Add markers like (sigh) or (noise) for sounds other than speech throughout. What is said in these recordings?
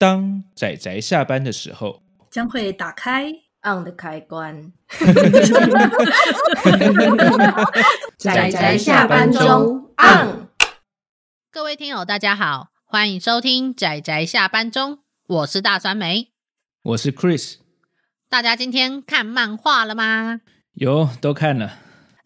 当仔仔下班的时候，将会打开 on 的开关。仔仔下班中 on。各位听友，大家好，欢迎收听仔仔下班中，我是大酸梅，我是 Chris。大家今天看漫画了吗？有，都看了。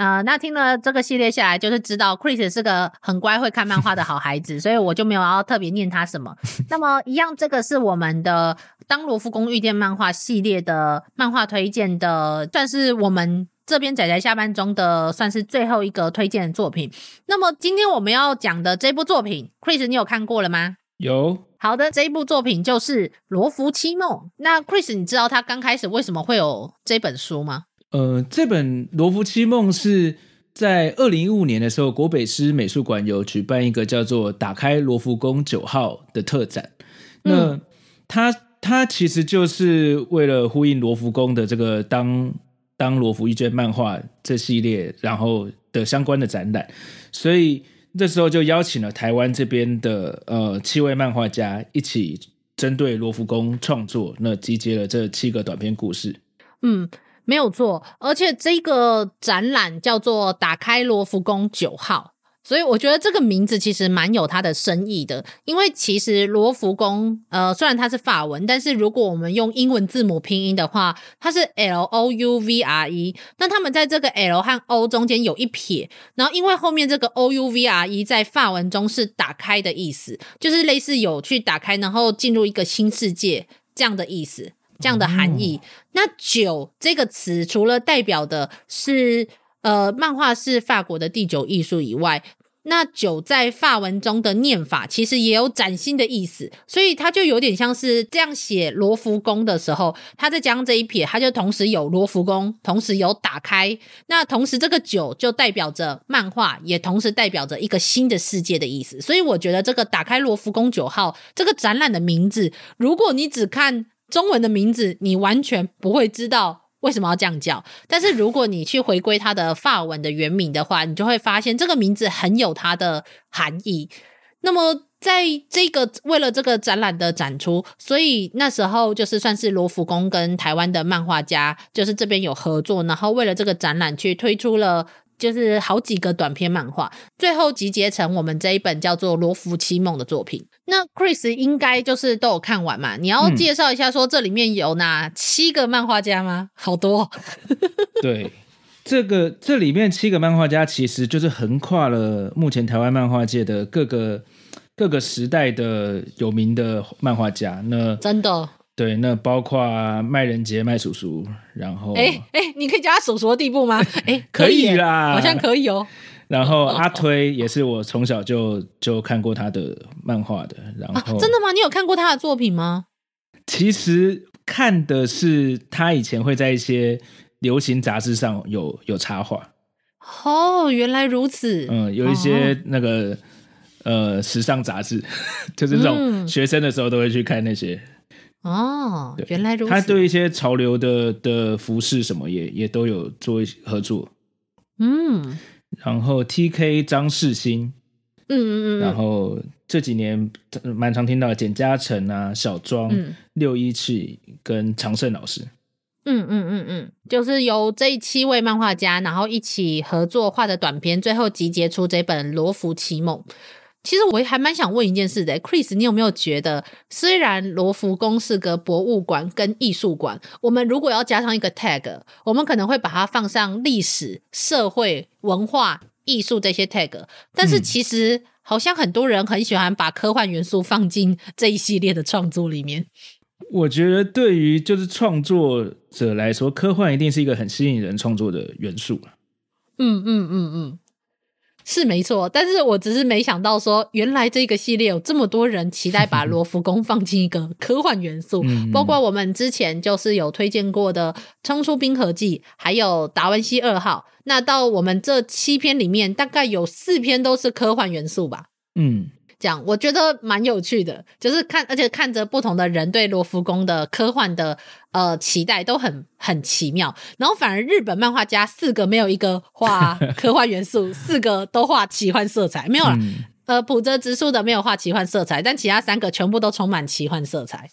呃，那听了这个系列下来，就是知道 Chris 是个很乖、会看漫画的好孩子，所以我就没有要特别念他什么。(laughs) 那么，一样，这个是我们的《当罗浮宫遇见漫画》系列的漫画推荐的，算是我们这边仔仔下班中的算是最后一个推荐的作品。那么，今天我们要讲的这部作品，Chris，你有看过了吗？有。好的，这一部作品就是《罗浮七梦》。那 Chris，你知道他刚开始为什么会有这本书吗？呃，这本《罗浮七梦》是在二零一五年的时候，国北师美术馆有举办一个叫做“打开罗浮宫九号”的特展。嗯、那它它其实就是为了呼应罗浮宫的这个当“当当罗浮一卷漫画”这系列，然后的相关的展览，所以这时候就邀请了台湾这边的呃七位漫画家一起针对罗浮宫创作，那集结了这七个短篇故事。嗯。没有错，而且这个展览叫做“打开罗浮宫九号”，所以我觉得这个名字其实蛮有它的深意的。因为其实罗浮宫，呃，虽然它是法文，但是如果我们用英文字母拼音的话，它是 L O U V R E。那他们在这个 L 和 O 中间有一撇，然后因为后面这个 O U V R E 在法文中是打开的意思，就是类似有去打开，然后进入一个新世界这样的意思。这样的含义，嗯、那九这个词除了代表的是呃漫画是法国的第九艺术以外，那九在法文中的念法其实也有崭新的意思，所以它就有点像是这样写罗浮宫的时候，他在讲这一撇，它就同时有罗浮宫，同时有打开，那同时这个九就代表着漫画，也同时代表着一个新的世界的意思，所以我觉得这个打开罗浮宫九号这个展览的名字，如果你只看。中文的名字你完全不会知道为什么要这样叫，但是如果你去回归它的法文的原名的话，你就会发现这个名字很有它的含义。那么在这个为了这个展览的展出，所以那时候就是算是罗浮宫跟台湾的漫画家就是这边有合作，然后为了这个展览去推出了。就是好几个短篇漫画，最后集结成我们这一本叫做《罗浮七梦》的作品。那 Chris 应该就是都有看完嘛？你要介绍一下，说这里面有哪七个漫画家吗？好多。(laughs) 对，这个这里面七个漫画家其实就是横跨了目前台湾漫画界的各个各个时代的有名的漫画家。那真的。对，那包括麦人杰、麦叔叔，然后哎哎，你可以叫他叔叔的地步吗？(laughs) 哎，可以啦，好像可以哦。然后阿推也是我从小就就看过他的漫画的，然后、啊、真的吗？你有看过他的作品吗？其实看的是他以前会在一些流行杂志上有有插画。哦，原来如此。嗯，有一些那个、哦、呃时尚杂志，(laughs) 就是这种学生的时候都会去看那些。哦，原来如此。他对一些潮流的的服饰什么也也都有做合作。嗯，然后 T K 张世新，嗯嗯嗯，然后这几年蛮常听到简嘉诚啊、小庄、嗯、六一七跟常胜老师。嗯嗯嗯嗯，就是由这七位漫画家，然后一起合作画的短片，最后集结出这本《罗浮奇梦》。其实我还蛮想问一件事的，Chris，你有没有觉得，虽然罗浮宫是个博物馆跟艺术馆，我们如果要加上一个 tag，我们可能会把它放上历史、社会、文化、艺术这些 tag，但是其实好像很多人很喜欢把科幻元素放进这一系列的创作里面。我觉得对于就是创作者来说，科幻一定是一个很吸引人创作的元素。嗯嗯嗯嗯。是没错，但是我只是没想到说，原来这个系列有这么多人期待把罗浮宫放进一个科幻元素，包括我们之前就是有推荐过的《冲出冰河纪》，还有《达文西二号》。那到我们这七篇里面，大概有四篇都是科幻元素吧？嗯。这样我觉得蛮有趣的，就是看，而且看着不同的人对罗浮宫的科幻的呃期待都很很奇妙，然后反而日本漫画家四个没有一个画科幻元素，(laughs) 四个都画奇幻色彩，没有了。嗯呃，普泽直树的没有画奇幻色彩，但其他三个全部都充满奇幻色彩。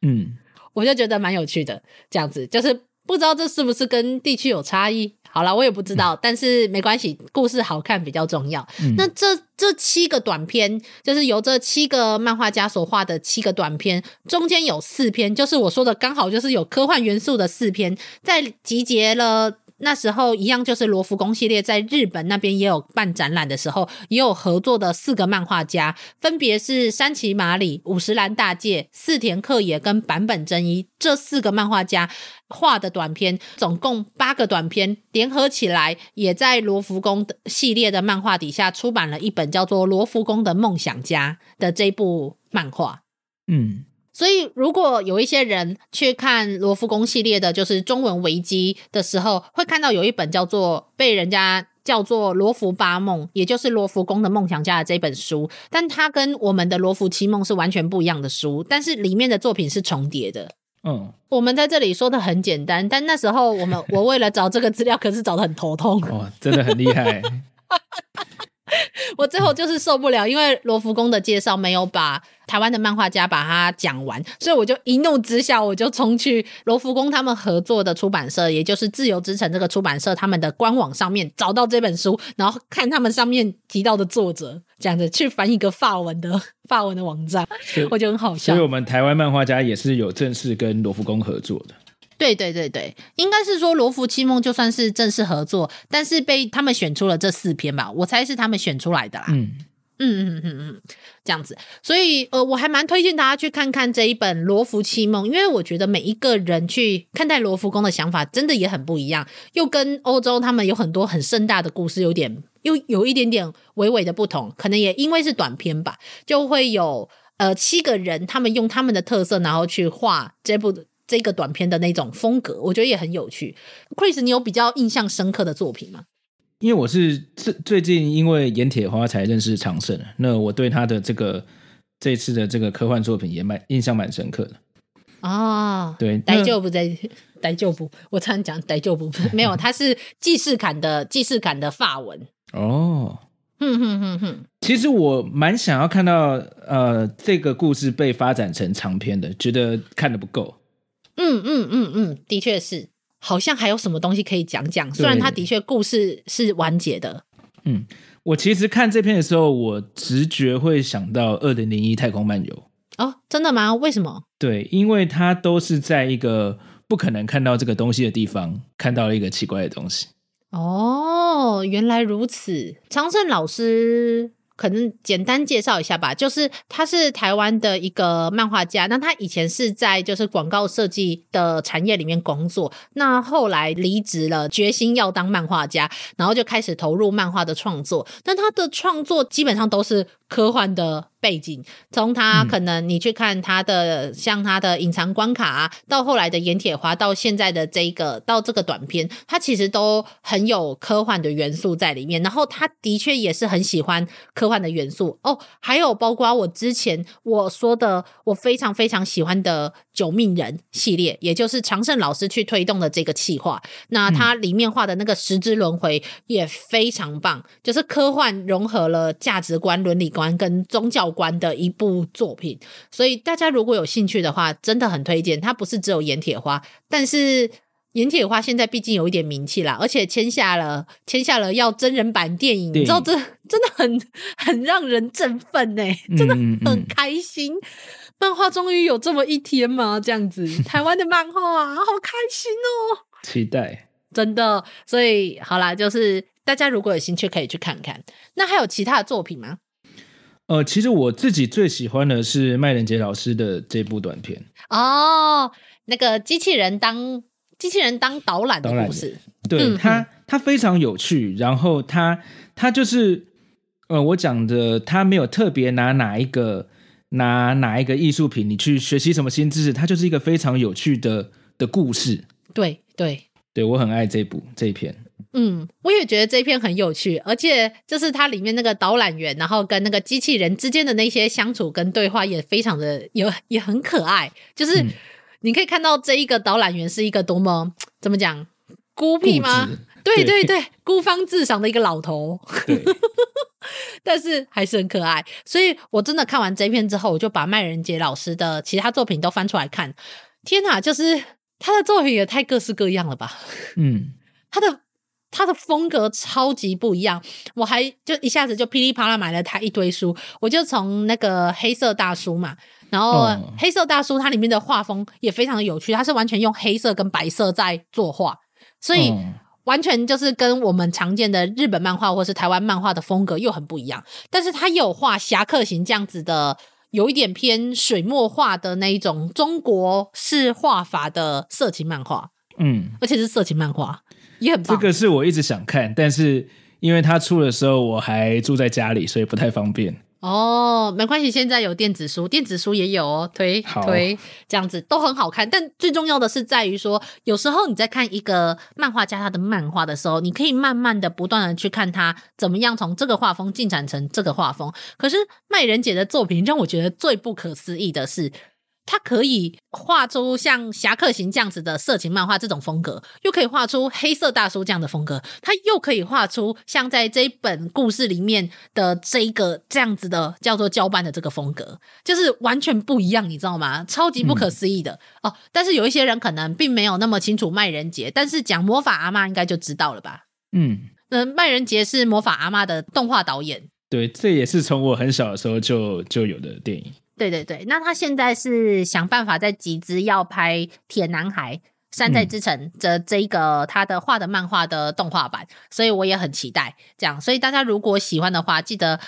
嗯，我就觉得蛮有趣的，这样子就是不知道这是不是跟地区有差异。好了，我也不知道，嗯、但是没关系，故事好看比较重要。嗯、那这这七个短片，就是由这七个漫画家所画的七个短片，中间有四篇，就是我说的刚好就是有科幻元素的四篇，在集结了。那时候一样，就是罗浮宫系列在日本那边也有办展览的时候，也有合作的四个漫画家，分别是山崎麻里、五十岚大介、寺田克也跟坂本真一这四个漫画家画的短篇，总共八个短篇联合起来，也在罗浮宫系列的漫画底下出版了一本叫做《罗浮宫的梦想家》的这部漫画。嗯。所以，如果有一些人去看罗浮宫系列的，就是中文维基的时候，会看到有一本叫做被人家叫做《罗浮八梦》，也就是罗浮宫的梦想家的这本书，但它跟我们的罗浮七梦是完全不一样的书，但是里面的作品是重叠的。嗯，我们在这里说的很简单，但那时候我们我为了找这个资料，可是找的很头痛。哦，真的很厉害。(laughs) (laughs) 我最后就是受不了，因为罗浮宫的介绍没有把台湾的漫画家把它讲完，所以我就一怒之下，我就冲去罗浮宫他们合作的出版社，也就是自由之城这个出版社他们的官网上面找到这本书，然后看他们上面提到的作者，这样子去翻一个法文的法文的网站，我觉得很好笑。所以我们台湾漫画家也是有正式跟罗浮宫合作的。对对对对，应该是说罗浮七梦就算是正式合作，但是被他们选出了这四篇吧，我猜是他们选出来的啦。嗯嗯嗯嗯嗯，这样子，所以呃，我还蛮推荐大家去看看这一本罗浮七梦，因为我觉得每一个人去看待罗浮宫的想法真的也很不一样，又跟欧洲他们有很多很盛大的故事有点又有一点点微微的不同，可能也因为是短篇吧，就会有呃七个人他们用他们的特色，然后去画这部。这个短片的那种风格，我觉得也很有趣。Chris，你有比较印象深刻的作品吗？因为我是最最近因为盐铁花才认识长胜，那我对他的这个这次的这个科幻作品也蛮印象蛮深刻的。哦，对，大丈夫在大丈夫，我常讲大丈夫，(laughs) 没有，他是既视感的既视感的法文。哦，哼哼哼哼，其实我蛮想要看到呃这个故事被发展成长篇的，觉得看的不够。嗯嗯嗯嗯，的确是，好像还有什么东西可以讲讲。虽然它的确故事是完结的。嗯，我其实看这篇的时候，我直觉会想到《二零零一太空漫游》。哦，真的吗？为什么？对，因为它都是在一个不可能看到这个东西的地方，看到了一个奇怪的东西。哦，原来如此。长胜老师。可能简单介绍一下吧，就是他是台湾的一个漫画家，那他以前是在就是广告设计的产业里面工作，那后来离职了，决心要当漫画家，然后就开始投入漫画的创作，但他的创作基本上都是科幻的。背景，从他可能你去看他的，嗯、像他的隐藏关卡啊，到后来的盐铁花，到现在的这个到这个短片，他其实都很有科幻的元素在里面。然后他的确也是很喜欢科幻的元素哦，还有包括我之前我说的，我非常非常喜欢的九命人系列，也就是长胜老师去推动的这个企划。那他里面画的那个十之轮回也非常棒，就是科幻融合了价值观、伦理观跟宗教观的一部作品，所以大家如果有兴趣的话，真的很推荐。它不是只有盐铁花，但是盐铁花现在毕竟有一点名气啦，而且签下了签下了要真人版电影，你知道这真的很很让人振奋哎，真的很开心。嗯嗯漫画终于有这么一天吗？这样子，(laughs) 台湾的漫画啊，好开心哦！期待，真的。所以好啦，就是大家如果有兴趣，可以去看看。那还有其他的作品吗？呃，其实我自己最喜欢的是麦仁杰老师的这部短片哦，那个机器人当机器人当导览的故事，对、嗯、他，他非常有趣。然后他他就是呃，我讲的，他没有特别拿哪一个拿哪一个艺术品，你去学习什么新知识，他就是一个非常有趣的的故事。对对对，我很爱这部这一篇。嗯，我也觉得这一篇很有趣，而且就是它里面那个导览员，然后跟那个机器人之间的那些相处跟对话也非常的有，也很可爱。就是你可以看到这一个导览员是一个多么怎么讲孤僻吗？对对对，孤芳自赏的一个老头。对，(laughs) 但是还是很可爱。所以我真的看完这一篇之后，我就把麦人杰老师的其他作品都翻出来看。天哪，就是他的作品也太各式各样了吧？嗯，他的。他的风格超级不一样，我还就一下子就噼里啪啦买了他一堆书，我就从那个黑色大叔嘛，然后黑色大叔它里面的画风也非常的有趣，它是完全用黑色跟白色在作画，所以完全就是跟我们常见的日本漫画或是台湾漫画的风格又很不一样，但是他有画侠客行这样子的，有一点偏水墨画的那一种中国式画法的色情漫画，嗯，而且是色情漫画。也很棒。这个是我一直想看，但是因为他出的时候我还住在家里，所以不太方便。哦，没关系，现在有电子书，电子书也有哦，推推这样子都很好看。但最重要的是在于说，有时候你在看一个漫画家他的漫画的时候，你可以慢慢的、不断的去看他怎么样从这个画风进展成这个画风。可是麦人姐的作品让我觉得最不可思议的是。他可以画出像《侠客行》这样子的色情漫画这种风格，又可以画出黑色大叔这样的风格，他又可以画出像在这一本故事里面的这一个这样子的叫做交班的这个风格，就是完全不一样，你知道吗？超级不可思议的、嗯、哦！但是有一些人可能并没有那么清楚麦人杰，但是讲魔法阿妈应该就知道了吧？嗯，那麦人杰是魔法阿妈的动画导演，对，这也是从我很小的时候就就有的电影。对对对，那他现在是想办法在集资要拍《铁男孩》《山寨之城》这这一个他的画的漫画的动画版，所以我也很期待这样。所以大家如果喜欢的话，记得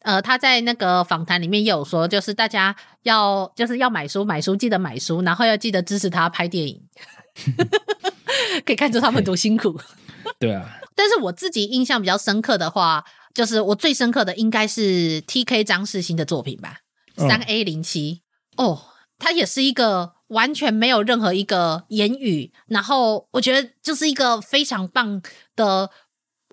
呃他在那个访谈里面也有说，就是大家要就是要买书，买书记得买书，然后要记得支持他拍电影，(laughs) 可以看出他们多辛苦。(laughs) 对啊，但是我自己印象比较深刻的话，就是我最深刻的应该是 TK 张世新的作品吧。三 A 零七哦，它也是一个完全没有任何一个言语，然后我觉得就是一个非常棒的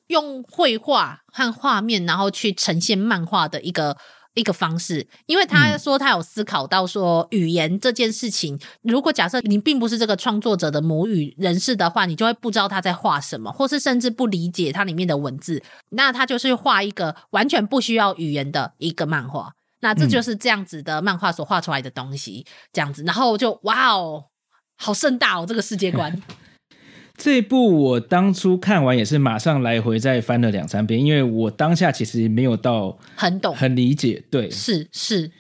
用绘画和画面，然后去呈现漫画的一个一个方式。因为他说他有思考到说语言这件事情，如果假设你并不是这个创作者的母语人士的话，你就会不知道他在画什么，或是甚至不理解它里面的文字。那他就是画一个完全不需要语言的一个漫画。那这就是这样子的漫画所画出来的东西，嗯、这样子，然后就哇哦，好盛大哦，这个世界观。(laughs) 这一部我当初看完也是马上来回再翻了两三遍，因为我当下其实没有到很懂、很理解，对，是是，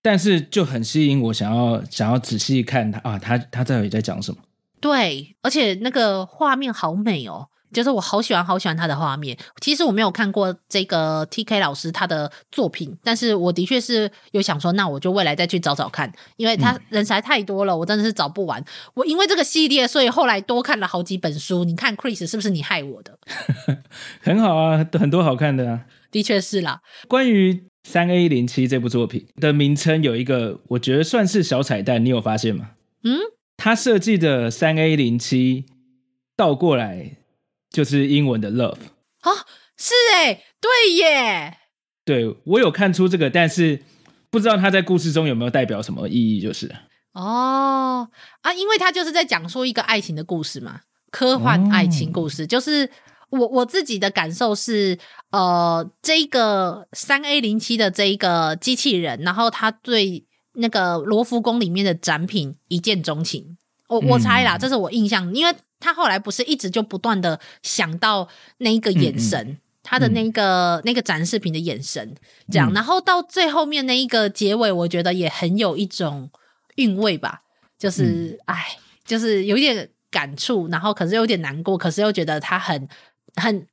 但是就很吸引我，想要想要仔细看他啊，他他到底在讲什么？对，而且那个画面好美哦。就是我好喜欢好喜欢他的画面。其实我没有看过这个 TK 老师他的作品，但是我的确是有想说，那我就未来再去找找看，因为他人才太多了，嗯、我真的是找不完。我因为这个系列，所以后来多看了好几本书。你看，Chris 是不是你害我的？(laughs) 很好啊，很多好看的啊。的确是啦。关于三 A 零七这部作品的名称有一个，我觉得算是小彩蛋，你有发现吗？嗯，他设计的三 A 零七倒过来。就是英文的 love 啊，是哎，对耶，对，我有看出这个，但是不知道他在故事中有没有代表什么意义，就是。哦啊，因为他就是在讲述一个爱情的故事嘛，科幻爱情故事，哦、就是我我自己的感受是，呃，这个三 A 零七的这一个机器人，然后他对那个罗浮宫里面的展品一见钟情，我我猜啦，嗯、这是我印象，因为。他后来不是一直就不断的想到那一个眼神，他的那个、嗯、那个展示品的眼神，这样，嗯、然后到最后面那一个结尾，我觉得也很有一种韵味吧，就是哎、嗯，就是有一点感触，然后可是有点难过，可是又觉得他很很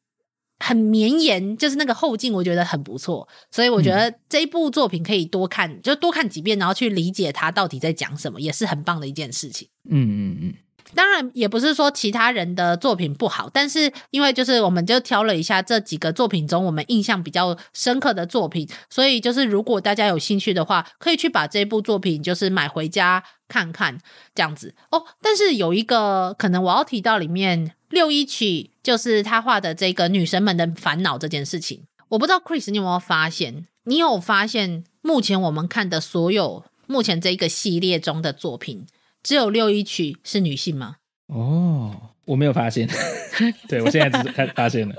很绵延，就是那个后劲，我觉得很不错，所以我觉得这一部作品可以多看，就多看几遍，然后去理解它到底在讲什么，也是很棒的一件事情。嗯嗯嗯。当然也不是说其他人的作品不好，但是因为就是我们就挑了一下这几个作品中我们印象比较深刻的作品，所以就是如果大家有兴趣的话，可以去把这部作品就是买回家看看这样子哦。但是有一个可能我要提到里面六一曲就是他画的这个女神们的烦恼这件事情，我不知道 Chris 你有没有发现？你有发现目前我们看的所有目前这个系列中的作品？只有六一曲是女性吗？哦，我没有发现，(laughs) 对，我现在只是开发现了。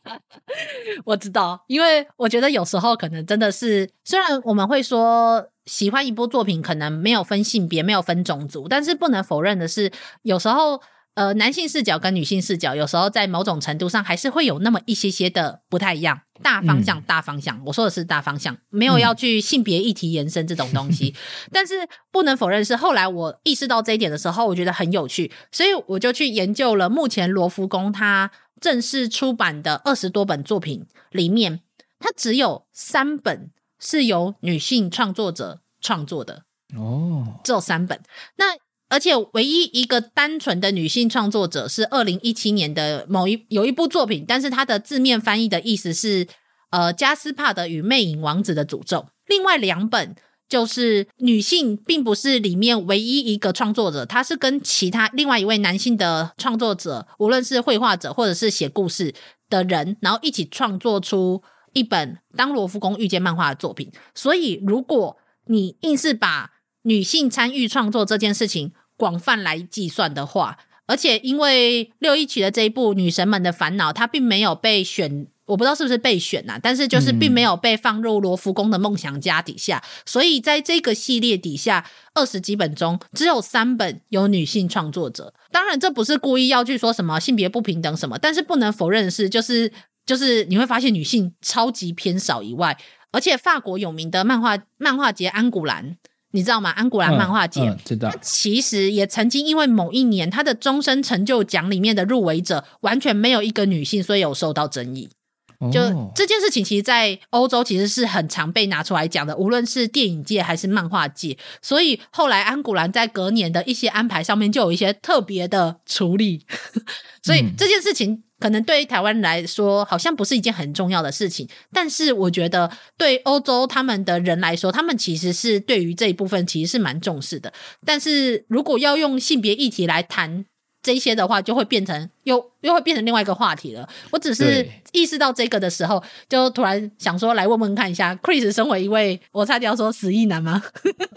(laughs) 我知道，因为我觉得有时候可能真的是，虽然我们会说喜欢一部作品可能没有分性别、没有分种族，但是不能否认的是，有时候。呃，男性视角跟女性视角，有时候在某种程度上还是会有那么一些些的不太一样。大方向，大方向，我说的是大方向，没有要去性别议题延伸这种东西。(laughs) 但是不能否认是，后来我意识到这一点的时候，我觉得很有趣，所以我就去研究了目前罗浮宫它正式出版的二十多本作品里面，它只有三本是由女性创作者创作的。哦，只有三本。那而且唯一一个单纯的女性创作者是二零一七年的某一有一部作品，但是它的字面翻译的意思是呃加斯帕德与魅影王子的诅咒。另外两本就是女性并不是里面唯一一个创作者，她是跟其他另外一位男性的创作者，无论是绘画者或者是写故事的人，然后一起创作出一本当罗浮宫遇见漫画的作品。所以如果你硬是把女性参与创作这件事情，广泛来计算的话，而且因为六一曲的这一部《女神们的烦恼》，它并没有被选，我不知道是不是被选呐、啊，但是就是并没有被放入罗浮宫的梦想家底下，所以在这个系列底下，二十几本中只有三本有女性创作者。当然，这不是故意要去说什么性别不平等什么，但是不能否认的是，就是就是你会发现女性超级偏少以外，而且法国有名的漫画漫画节安古兰。你知道吗？安古兰漫画节、嗯嗯，知道。其实也曾经因为某一年他的终身成就奖里面的入围者完全没有一个女性，所以有受到争议。哦、就这件事情，其实，在欧洲其实是很常被拿出来讲的，无论是电影界还是漫画界。所以后来安古兰在隔年的一些安排上面就有一些特别的处理。(laughs) 所以这件事情。可能对于台湾来说，好像不是一件很重要的事情，但是我觉得对欧洲他们的人来说，他们其实是对于这一部分其实是蛮重视的。但是如果要用性别议题来谈这些的话，就会变成又又会变成另外一个话题了。我只是意识到这个的时候，就突然想说来问问看一下，Chris 身为一位，我差点要说死意男吗？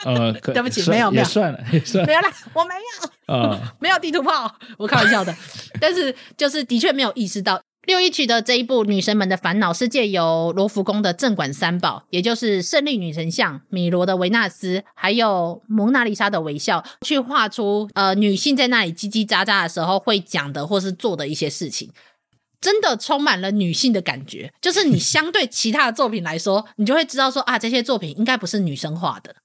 呃，(laughs) 对不起，没有没有，算了，(laughs) 算了，没有啦，我没有。啊，没有地图炮，我开玩笑的。但是就是的确没有意识到，六一曲的这一部《女神们的烦恼》是借由罗浮宫的镇馆三宝，也就是胜利女神像、米罗的维纳斯，还有蒙娜丽莎的微笑，去画出呃女性在那里叽叽喳喳的时候会讲的或是做的一些事情，真的充满了女性的感觉。就是你相对其他的作品来说，你就会知道说啊，这些作品应该不是女生画的。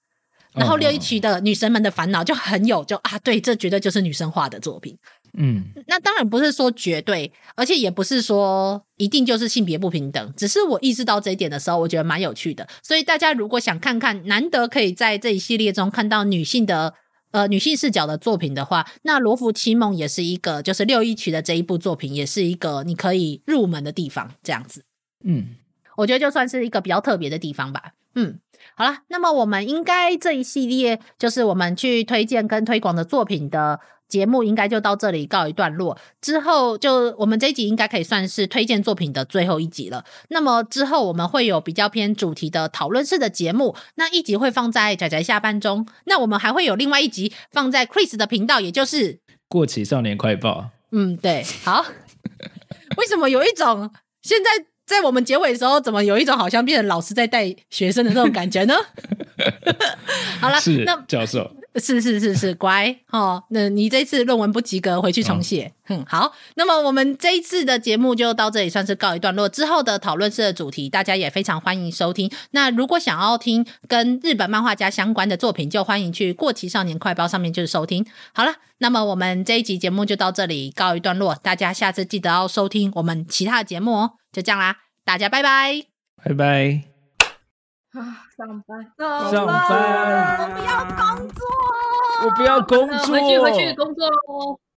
然后六一曲的女神们的烦恼就很有就啊，对，这绝对就是女生画的作品。嗯，那当然不是说绝对，而且也不是说一定就是性别不平等，只是我意识到这一点的时候，我觉得蛮有趣的。所以大家如果想看看难得可以在这一系列中看到女性的呃女性视角的作品的话，那《罗浮七梦》也是一个，就是六一曲的这一部作品，也是一个你可以入门的地方。这样子，嗯，我觉得就算是一个比较特别的地方吧。嗯。好了，那么我们应该这一系列就是我们去推荐跟推广的作品的节目，应该就到这里告一段落。之后就我们这一集应该可以算是推荐作品的最后一集了。那么之后我们会有比较偏主题的讨论式的节目，那一集会放在仔仔下班中，那我们还会有另外一集放在 Chris 的频道，也就是过期少年快报。嗯，对，好。为什么有一种现在？在我们结尾的时候，怎么有一种好像变成老师在带学生的那种感觉呢？(laughs) 好了，是那教授是是是是 (laughs) 乖哦。那你这次论文不及格，回去重写。嗯，好。那么我们这一次的节目就到这里，算是告一段落。之后的讨论式的主题，大家也非常欢迎收听。那如果想要听跟日本漫画家相关的作品，就欢迎去过期少年快报上面就是收听。好了，那么我们这一集节目就到这里告一段落。大家下次记得要收听我们其他的节目哦。就这样啦，大家拜拜，拜拜。啊，上班，上班，我不要工作，我不要工作，回去回去工作喽。